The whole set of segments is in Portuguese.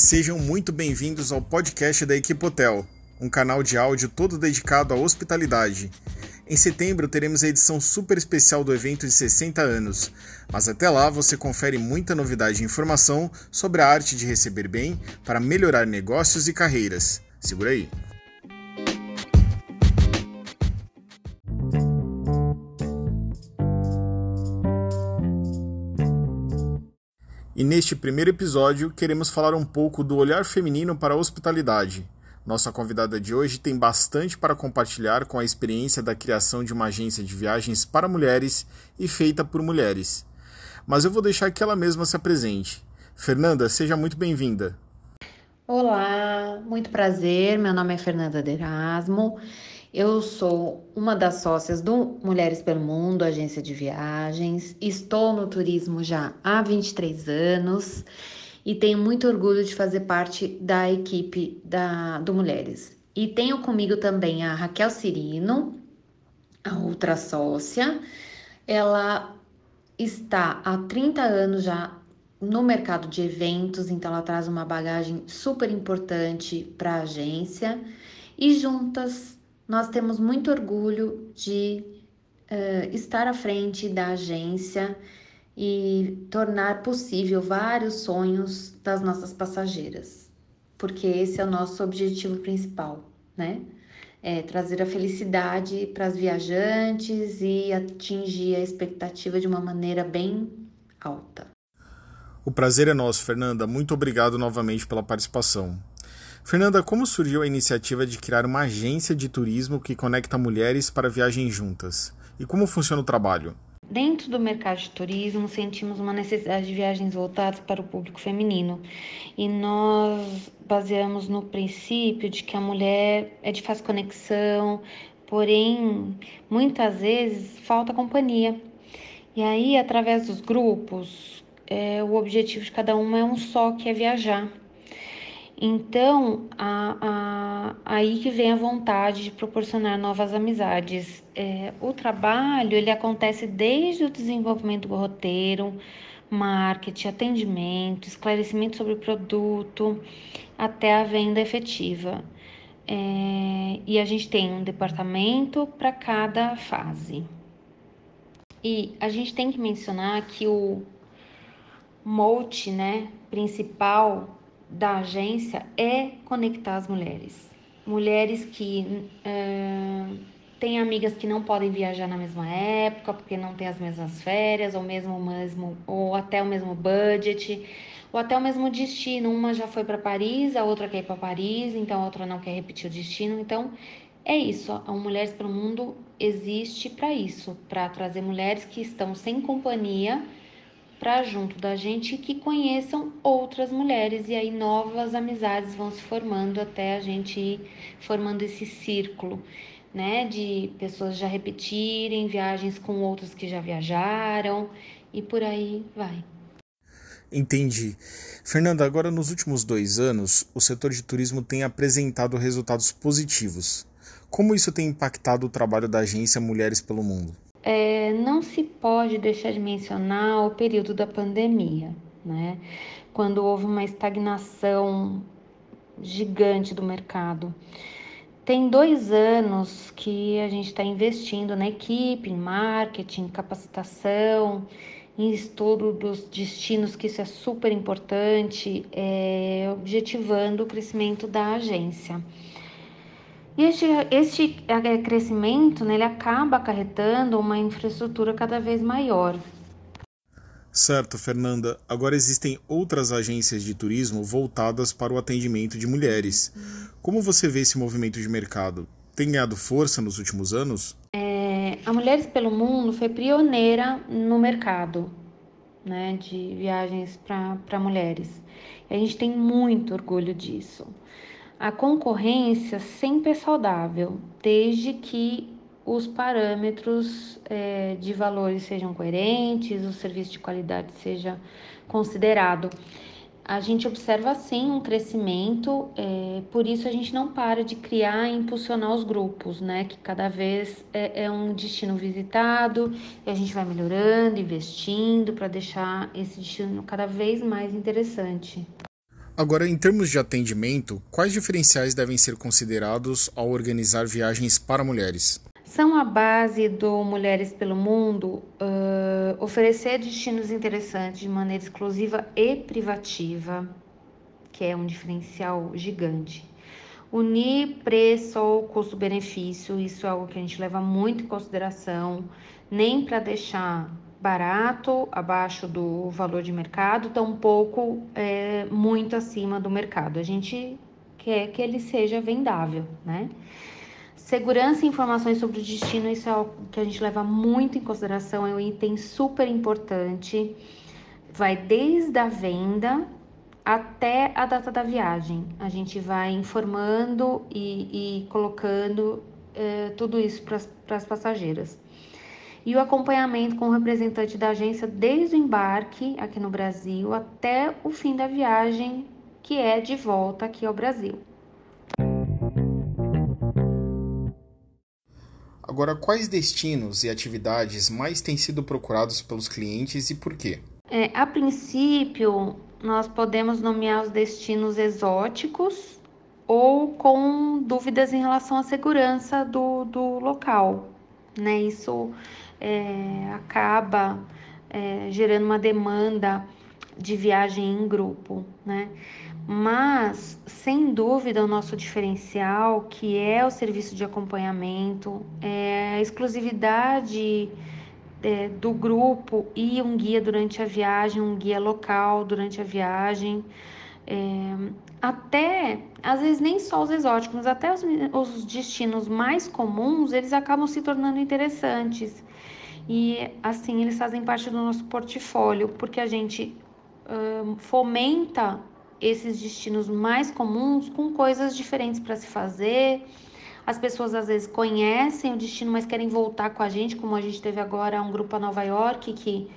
Sejam muito bem-vindos ao podcast da Equipe Hotel, um canal de áudio todo dedicado à hospitalidade. Em setembro teremos a edição super especial do evento de 60 anos, mas até lá você confere muita novidade e informação sobre a arte de receber bem para melhorar negócios e carreiras. Segura aí! E neste primeiro episódio queremos falar um pouco do olhar feminino para a hospitalidade. Nossa convidada de hoje tem bastante para compartilhar com a experiência da criação de uma agência de viagens para mulheres e feita por mulheres. Mas eu vou deixar que ela mesma se apresente. Fernanda, seja muito bem-vinda. Olá, muito prazer. Meu nome é Fernanda de Erasmo. Eu sou uma das sócias do Mulheres pelo Mundo, agência de viagens. Estou no turismo já há 23 anos e tenho muito orgulho de fazer parte da equipe da, do Mulheres. E tenho comigo também a Raquel Cirino, a outra sócia. Ela está há 30 anos já no mercado de eventos, então ela traz uma bagagem super importante para a agência. E juntas nós temos muito orgulho de uh, estar à frente da agência e tornar possível vários sonhos das nossas passageiras, porque esse é o nosso objetivo principal, né? É trazer a felicidade para as viajantes e atingir a expectativa de uma maneira bem alta. O prazer é nosso, Fernanda. Muito obrigado novamente pela participação. Fernanda, como surgiu a iniciativa de criar uma agência de turismo que conecta mulheres para viagens juntas? E como funciona o trabalho? Dentro do mercado de turismo, sentimos uma necessidade de viagens voltadas para o público feminino e nós baseamos no princípio de que a mulher é de fácil conexão, porém, muitas vezes falta companhia. E aí, através dos grupos, é, o objetivo de cada uma é um só, que é viajar. Então, a, a, aí que vem a vontade de proporcionar novas amizades. É, o trabalho ele acontece desde o desenvolvimento do roteiro, marketing, atendimento, esclarecimento sobre o produto, até a venda efetiva. É, e a gente tem um departamento para cada fase. E a gente tem que mencionar que o mote né, principal da agência é conectar as mulheres. Mulheres que uh, têm amigas que não podem viajar na mesma época porque não têm as mesmas férias, ou mesmo mesmo ou até o mesmo budget, ou até o mesmo destino. Uma já foi para Paris, a outra quer ir para Paris, então a outra não quer repetir o destino. Então é isso. A Mulheres para o Mundo existe para isso, para trazer mulheres que estão sem companhia para junto da gente que conheçam outras mulheres e aí novas amizades vão se formando até a gente ir formando esse círculo, né, de pessoas já repetirem viagens com outros que já viajaram e por aí vai. Entendi. Fernanda, agora nos últimos dois anos, o setor de turismo tem apresentado resultados positivos. Como isso tem impactado o trabalho da agência Mulheres pelo Mundo? É, não se pode deixar de mencionar o período da pandemia, né? Quando houve uma estagnação gigante do mercado. Tem dois anos que a gente está investindo na equipe, em marketing, capacitação, em estudo dos destinos, que isso é super importante, é, objetivando o crescimento da agência. E este, este é, crescimento né, ele acaba acarretando uma infraestrutura cada vez maior. Certo, Fernanda. Agora existem outras agências de turismo voltadas para o atendimento de mulheres. Como você vê esse movimento de mercado? Tem ganhado força nos últimos anos? É, a Mulheres pelo Mundo foi pioneira no mercado né, de viagens para mulheres. E a gente tem muito orgulho disso. A concorrência sempre é saudável, desde que os parâmetros é, de valores sejam coerentes, o serviço de qualidade seja considerado. A gente observa sim um crescimento, é, por isso a gente não para de criar e impulsionar os grupos, né? Que cada vez é, é um destino visitado e a gente vai melhorando, investindo para deixar esse destino cada vez mais interessante. Agora, em termos de atendimento, quais diferenciais devem ser considerados ao organizar viagens para mulheres? São a base do Mulheres pelo Mundo uh, oferecer destinos interessantes de maneira exclusiva e privativa, que é um diferencial gigante. Unir preço ou custo-benefício, isso é algo que a gente leva muito em consideração, nem para deixar barato, abaixo do valor de mercado, tampouco é, muito acima do mercado. A gente quer que ele seja vendável, né? Segurança e informações sobre o destino, isso é algo que a gente leva muito em consideração, é um item super importante. Vai desde a venda até a data da viagem. A gente vai informando e, e colocando é, tudo isso para as passageiras e o acompanhamento com o representante da agência desde o embarque aqui no Brasil até o fim da viagem, que é de volta aqui ao Brasil. Agora, quais destinos e atividades mais têm sido procurados pelos clientes e por quê? É, a princípio, nós podemos nomear os destinos exóticos ou com dúvidas em relação à segurança do, do local. Né? Isso é, acaba é, gerando uma demanda de viagem em grupo, né? Mas, sem dúvida, o nosso diferencial, que é o serviço de acompanhamento, é a exclusividade é, do grupo e um guia durante a viagem, um guia local durante a viagem. É, até, às vezes, nem só os exóticos, até os, os destinos mais comuns, eles acabam se tornando interessantes e assim eles fazem parte do nosso portfólio, porque a gente fomenta esses destinos mais comuns com coisas diferentes para se fazer. As pessoas às vezes conhecem o destino, mas querem voltar com a gente, como a gente teve agora um grupo a Nova York que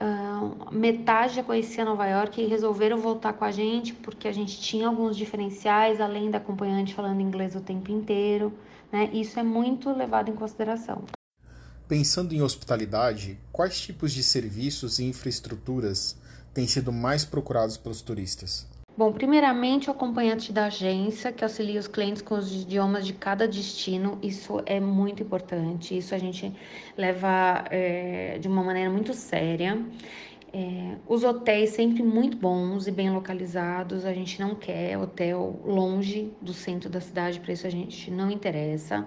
uh, metade já conhecia Nova York e resolveram voltar com a gente porque a gente tinha alguns diferenciais, além da acompanhante falando inglês o tempo inteiro. Né? Isso é muito levado em consideração. Pensando em hospitalidade, quais tipos de serviços e infraestruturas têm sido mais procurados pelos turistas? Bom, primeiramente o acompanhante da agência que auxilia os clientes com os idiomas de cada destino, isso é muito importante, isso a gente leva é, de uma maneira muito séria. É, os hotéis sempre muito bons e bem localizados, a gente não quer hotel longe do centro da cidade, para isso a gente não interessa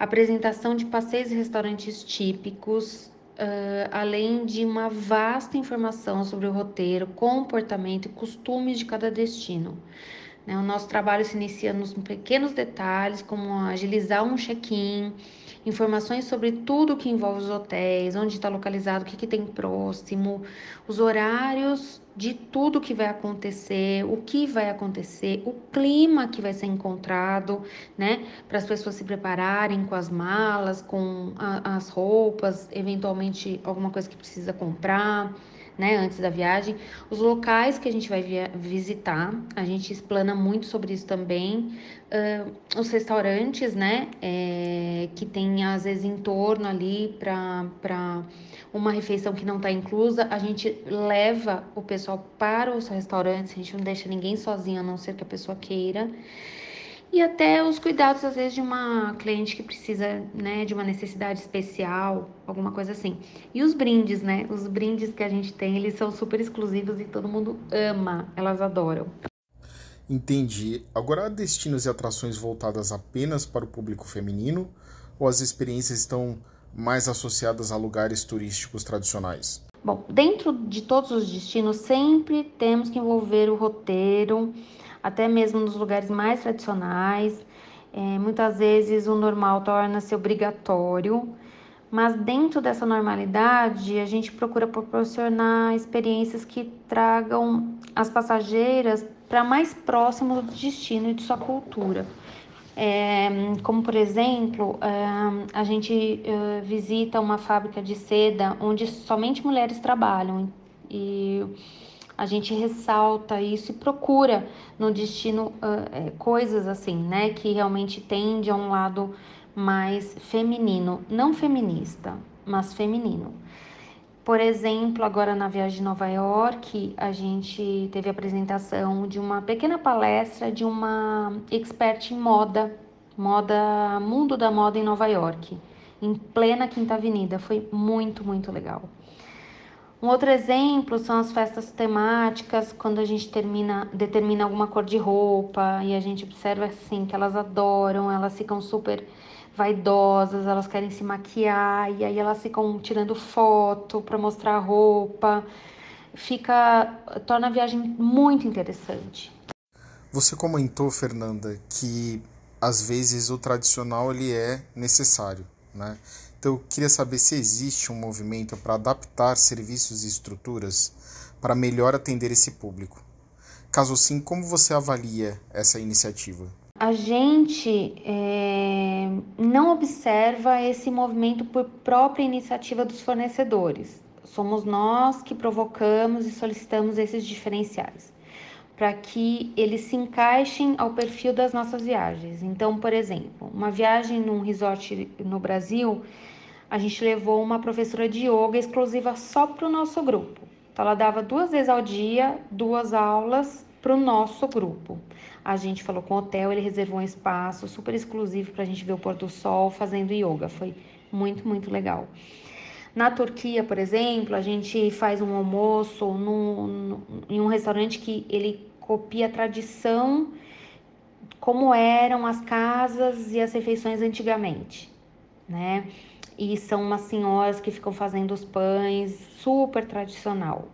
apresentação de passeios e restaurantes típicos, uh, além de uma vasta informação sobre o roteiro, comportamento e costumes de cada destino. Né? O nosso trabalho se inicia nos pequenos detalhes, como agilizar um check-in, informações sobre tudo que envolve os hotéis, onde está localizado, o que, que tem próximo, os horários de tudo que vai acontecer, o que vai acontecer, o clima que vai ser encontrado, né? Para as pessoas se prepararem com as malas, com a, as roupas, eventualmente alguma coisa que precisa comprar né, antes da viagem. Os locais que a gente vai visitar, a gente explana muito sobre isso também. Uh, os restaurantes, né, é, que tem às vezes em torno ali para uma refeição que não está inclusa, a gente leva o pessoal para os restaurantes, a gente não deixa ninguém sozinho, a não ser que a pessoa queira e até os cuidados às vezes de uma cliente que precisa, né, de uma necessidade especial, alguma coisa assim. E os brindes, né? Os brindes que a gente tem, eles são super exclusivos e todo mundo ama, elas adoram. Entendi. Agora há destinos e atrações voltadas apenas para o público feminino ou as experiências estão mais associadas a lugares turísticos tradicionais? Bom, dentro de todos os destinos sempre temos que envolver o roteiro, até mesmo nos lugares mais tradicionais. É, muitas vezes o normal torna-se obrigatório, mas dentro dessa normalidade a gente procura proporcionar experiências que tragam as passageiras para mais próximo do destino e de sua cultura. É, como por exemplo, é, a gente é, visita uma fábrica de seda onde somente mulheres trabalham e a gente ressalta isso e procura no destino uh, coisas assim, né, que realmente tende a um lado mais feminino, não feminista, mas feminino. Por exemplo, agora na viagem de Nova York, a gente teve a apresentação de uma pequena palestra de uma expert em moda, moda, mundo da moda em Nova York, em plena Quinta Avenida. Foi muito, muito legal. Um outro exemplo são as festas temáticas, quando a gente termina, determina alguma cor de roupa e a gente observa assim que elas adoram, elas ficam super vaidosas, elas querem se maquiar e aí elas ficam tirando foto para mostrar a roupa. Fica torna a viagem muito interessante. Você comentou, Fernanda, que às vezes o tradicional ele é necessário, né? Então, eu queria saber se existe um movimento para adaptar serviços e estruturas para melhor atender esse público. Caso sim, como você avalia essa iniciativa? A gente é, não observa esse movimento por própria iniciativa dos fornecedores. Somos nós que provocamos e solicitamos esses diferenciais para que eles se encaixem ao perfil das nossas viagens. Então, por exemplo, uma viagem num resort no Brasil, a gente levou uma professora de yoga exclusiva só para o nosso grupo. Então, ela dava duas vezes ao dia, duas aulas para o nosso grupo. A gente falou com o hotel, ele reservou um espaço super exclusivo para a gente ver o pôr do sol fazendo yoga. Foi muito, muito legal. Na Turquia, por exemplo, a gente faz um almoço em um restaurante que ele copia a tradição, como eram as casas e as refeições antigamente, né? E são umas senhoras que ficam fazendo os pães, super tradicional.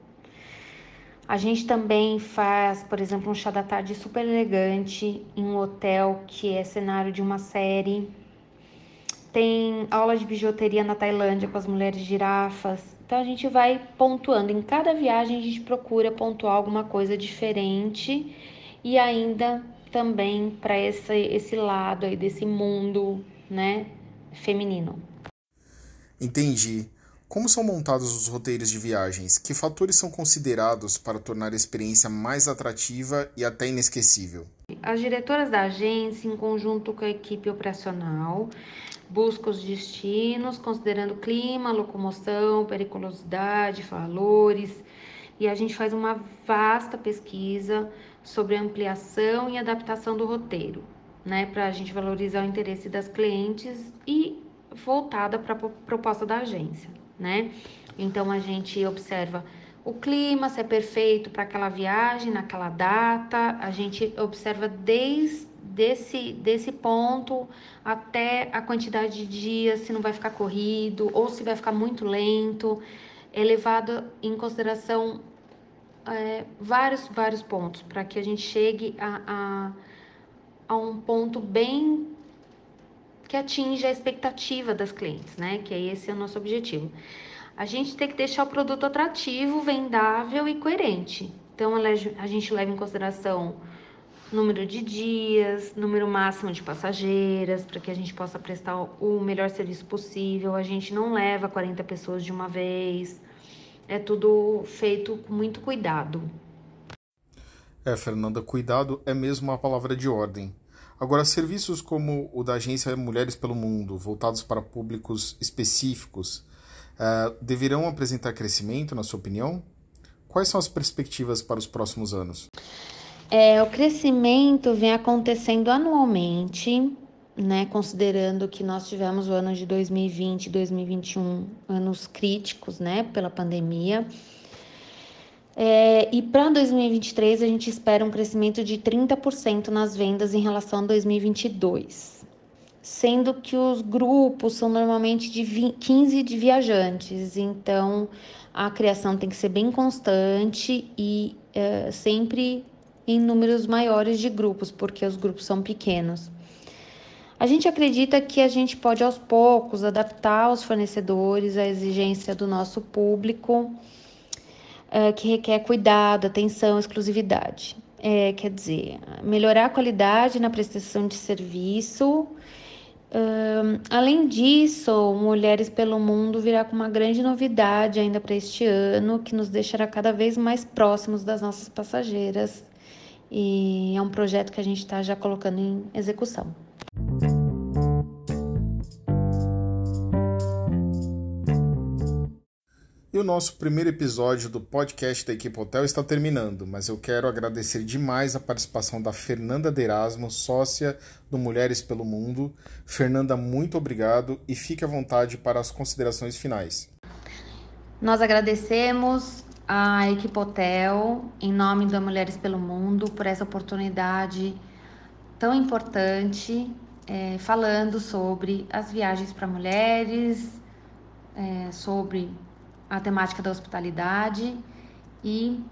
A gente também faz, por exemplo, um chá da tarde super elegante em um hotel que é cenário de uma série. Tem aula de bijuteria na Tailândia com as mulheres girafas. Então a gente vai pontuando. Em cada viagem a gente procura pontuar alguma coisa diferente e ainda também para esse, esse lado aí desse mundo, né, feminino. Entendi. Como são montados os roteiros de viagens? Que fatores são considerados para tornar a experiência mais atrativa e até inesquecível? As diretoras da agência, em conjunto com a equipe operacional, busca os destinos, considerando clima, locomoção, periculosidade, valores, e a gente faz uma vasta pesquisa sobre ampliação e adaptação do roteiro, né, para a gente valorizar o interesse das clientes e voltada para a proposta da agência, né? Então a gente observa o clima, se é perfeito para aquela viagem, naquela data, a gente observa desde desse, desse ponto até a quantidade de dias, se não vai ficar corrido ou se vai ficar muito lento, é levado em consideração é, vários, vários pontos para que a gente chegue a, a, a um ponto bem que atinja a expectativa das clientes, né? Que é esse é o nosso objetivo. A gente tem que deixar o produto atrativo, vendável e coerente. Então, a gente leva em consideração número de dias, número máximo de passageiras, para que a gente possa prestar o melhor serviço possível. A gente não leva 40 pessoas de uma vez. É tudo feito com muito cuidado. É, Fernanda, cuidado é mesmo uma palavra de ordem. Agora, serviços como o da agência Mulheres pelo Mundo, voltados para públicos específicos, uh, deverão apresentar crescimento, na sua opinião? Quais são as perspectivas para os próximos anos? É, o crescimento vem acontecendo anualmente, né, considerando que nós tivemos o ano de 2020 e 2021 anos críticos, né, pela pandemia. É, e para 2023 a gente espera um crescimento de 30% nas vendas em relação a 2022, sendo que os grupos são normalmente de 20, 15 de viajantes, então a criação tem que ser bem constante e é, sempre em números maiores de grupos, porque os grupos são pequenos. A gente acredita que a gente pode aos poucos adaptar os fornecedores à exigência do nosso público, uh, que requer cuidado, atenção, exclusividade. É, quer dizer, melhorar a qualidade na prestação de serviço. Além disso, Mulheres pelo Mundo virá com uma grande novidade ainda para este ano, que nos deixará cada vez mais próximos das nossas passageiras e é um projeto que a gente está já colocando em execução. E o nosso primeiro episódio do podcast da Equipe Hotel está terminando, mas eu quero agradecer demais a participação da Fernanda de Erasmo, sócia do Mulheres pelo Mundo. Fernanda, muito obrigado e fique à vontade para as considerações finais. Nós agradecemos a Equipe Hotel, em nome da Mulheres pelo Mundo, por essa oportunidade tão importante, é, falando sobre as viagens para mulheres, é, sobre a temática da hospitalidade e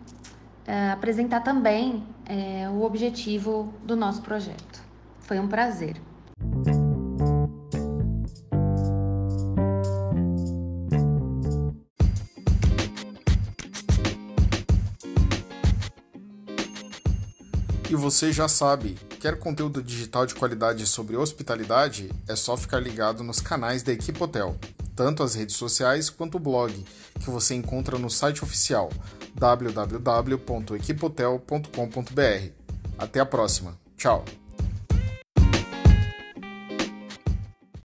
é, apresentar também é, o objetivo do nosso projeto. Foi um prazer. E você já sabe, quer conteúdo digital de qualidade sobre hospitalidade? É só ficar ligado nos canais da Equipe Hotel tanto as redes sociais quanto o blog, que você encontra no site oficial www.equipotel.com.br. Até a próxima. Tchau!